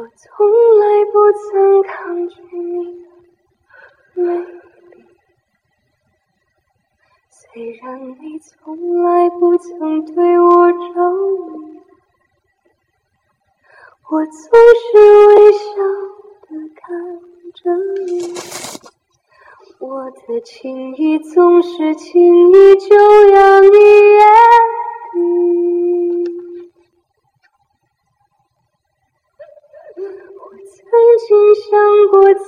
我从来不曾抗拒你。美丽，虽然你从来不曾对我着迷，我总是微笑的看着你，我的情意总是轻易就让你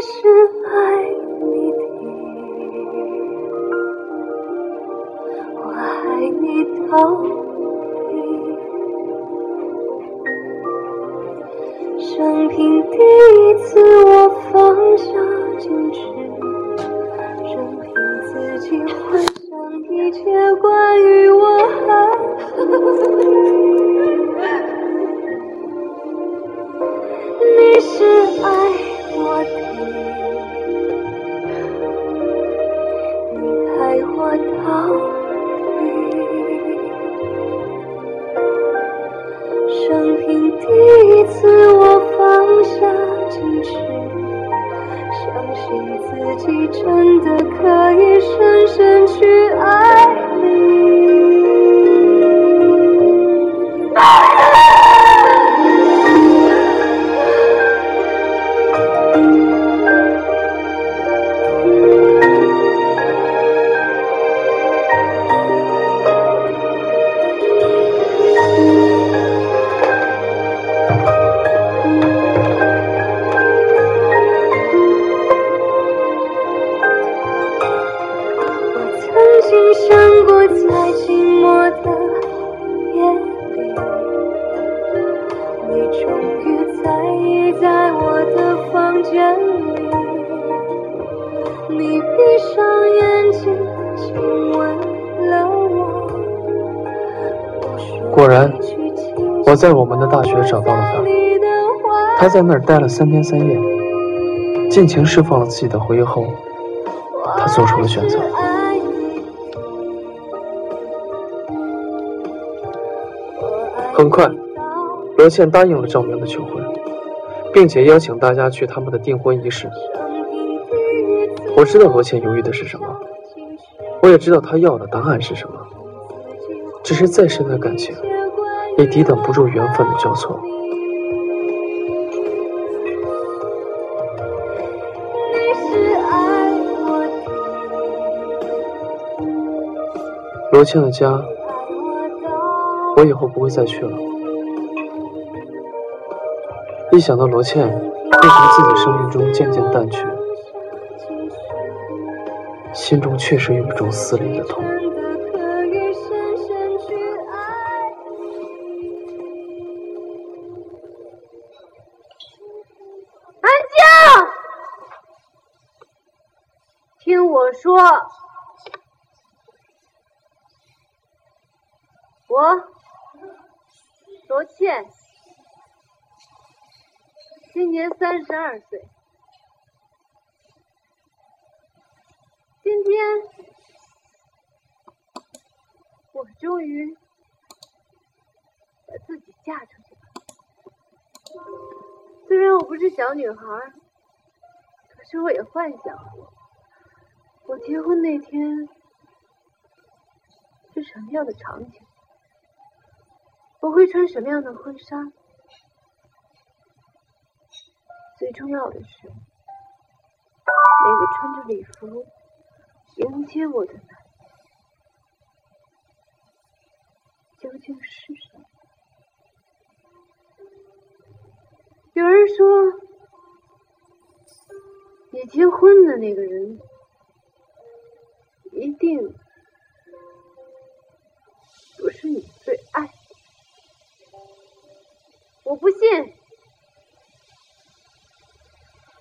是爱你的，我爱你到底。生平第一次，我放下矜持，任凭自己幻想一切关于我和你。你是爱我的，你爱我到底。生平第一次，我放下矜持，相信自己真的可以深深去闭上眼睛，亲吻了我。果然我在我们的大学找到了他他在那儿待了三天三夜，尽情释放了自己的回忆后，他做出了选择。很快，罗茜答应了赵明的求婚，并且邀请大家去他们的订婚仪式。我知道罗茜犹豫的是什么，我也知道她要的答案是什么。只是再深的感情，也抵挡不住缘分的交错。罗茜的家，我以后不会再去了。一想到罗茜会从自己生命中渐渐淡去，心中确实有一种撕裂的痛。安静！听我说，我罗茜今年三十二岁。今天，我终于把自己嫁出去了。虽然我不是小女孩，可是我也幻想过，我结婚那天是什么样的场景，我会穿什么样的婚纱。最重要的是，那个穿着礼服。迎接我的男人究竟是谁？有人说，你结婚的那个人一定不是你最爱的。我不信，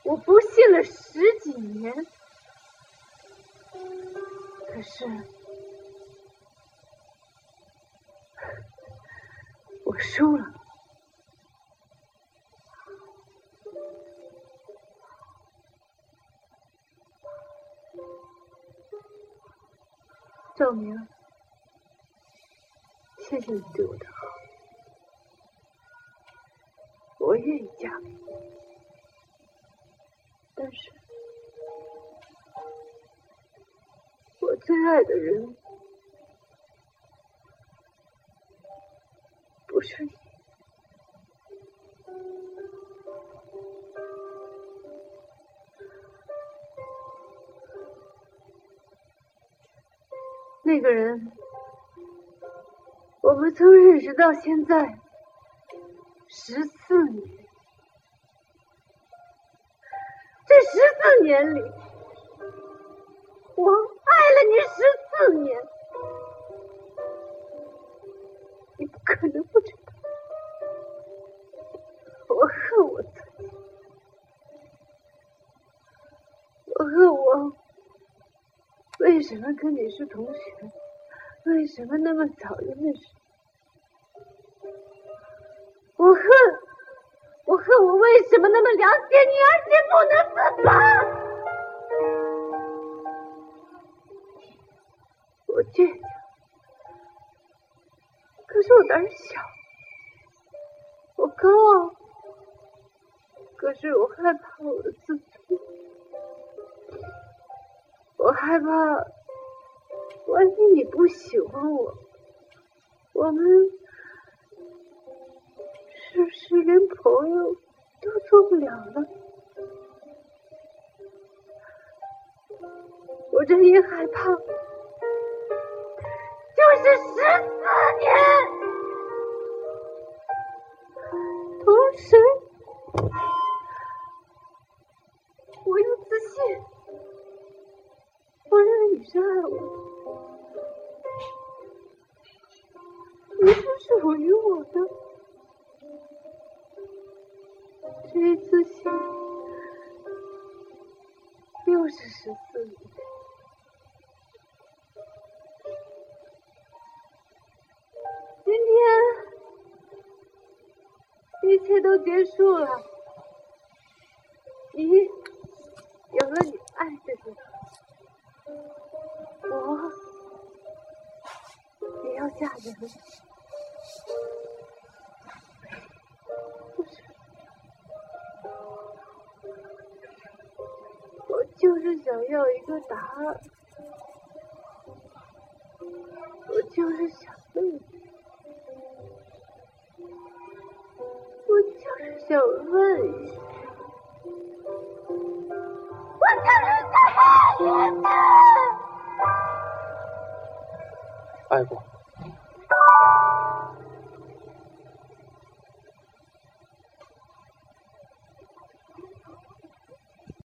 我不信了十几年，可是我输了。赵明，谢谢你对我的好，我愿意嫁给你。最爱的人不是你。那个人，我们从认识到现在十四年。这十四年里，我你十四年，你不可能不知道，我恨我自己，我恨我为什么跟你是同学，为什么那么早就认识，我恨。我恨我为什么那么了解你，而且不能自拔。可是我胆小；我高傲，可是我害怕我的自尊。我害怕，万一你不喜欢我，我们。是不是连朋友都做不了了？我这一害怕，是十四年。同时，我又自信，我认为你是爱我的，你是属于我的。这一次性又是十四年，都结束了，你有了你爱的人，我也要嫁人。我就是想要一个答案，我就是想问你想问一下，我就是想问一下，爱过。